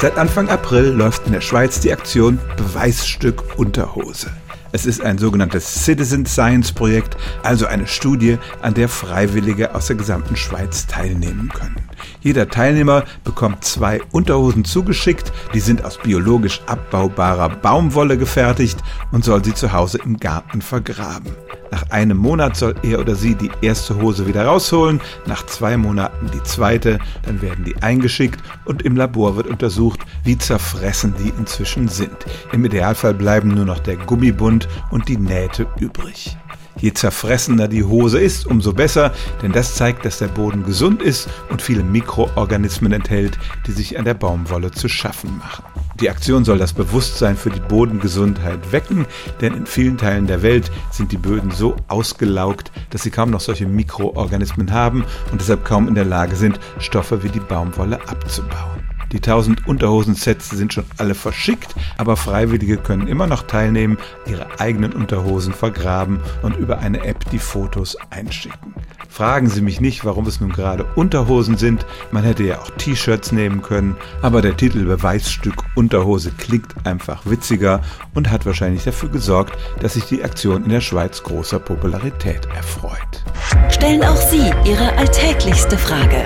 Seit Anfang April läuft in der Schweiz die Aktion Beweisstück Unterhose. Es ist ein sogenanntes Citizen Science Projekt, also eine Studie, an der Freiwillige aus der gesamten Schweiz teilnehmen können. Jeder Teilnehmer bekommt zwei Unterhosen zugeschickt, die sind aus biologisch abbaubarer Baumwolle gefertigt und soll sie zu Hause im Garten vergraben. Nach einem Monat soll er oder sie die erste Hose wieder rausholen, nach zwei Monaten die zweite, dann werden die eingeschickt und im Labor wird untersucht, wie zerfressen die inzwischen sind. Im Idealfall bleiben nur noch der Gummibund und die Nähte übrig. Je zerfressener die Hose ist, umso besser, denn das zeigt, dass der Boden gesund ist und viele Mikroorganismen enthält, die sich an der Baumwolle zu schaffen machen. Die Aktion soll das Bewusstsein für die Bodengesundheit wecken, denn in vielen Teilen der Welt sind die Böden so ausgelaugt, dass sie kaum noch solche Mikroorganismen haben und deshalb kaum in der Lage sind, Stoffe wie die Baumwolle abzubauen. Die 1000 Unterhosensets sind schon alle verschickt, aber Freiwillige können immer noch teilnehmen, ihre eigenen Unterhosen vergraben und über eine App die Fotos einschicken. Fragen Sie mich nicht, warum es nun gerade Unterhosen sind. Man hätte ja auch T-Shirts nehmen können, aber der Titel Beweisstück Unterhose klingt einfach witziger und hat wahrscheinlich dafür gesorgt, dass sich die Aktion in der Schweiz großer Popularität erfreut. Stellen auch Sie Ihre alltäglichste Frage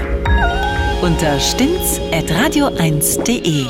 unter stimmtz.radio1.de.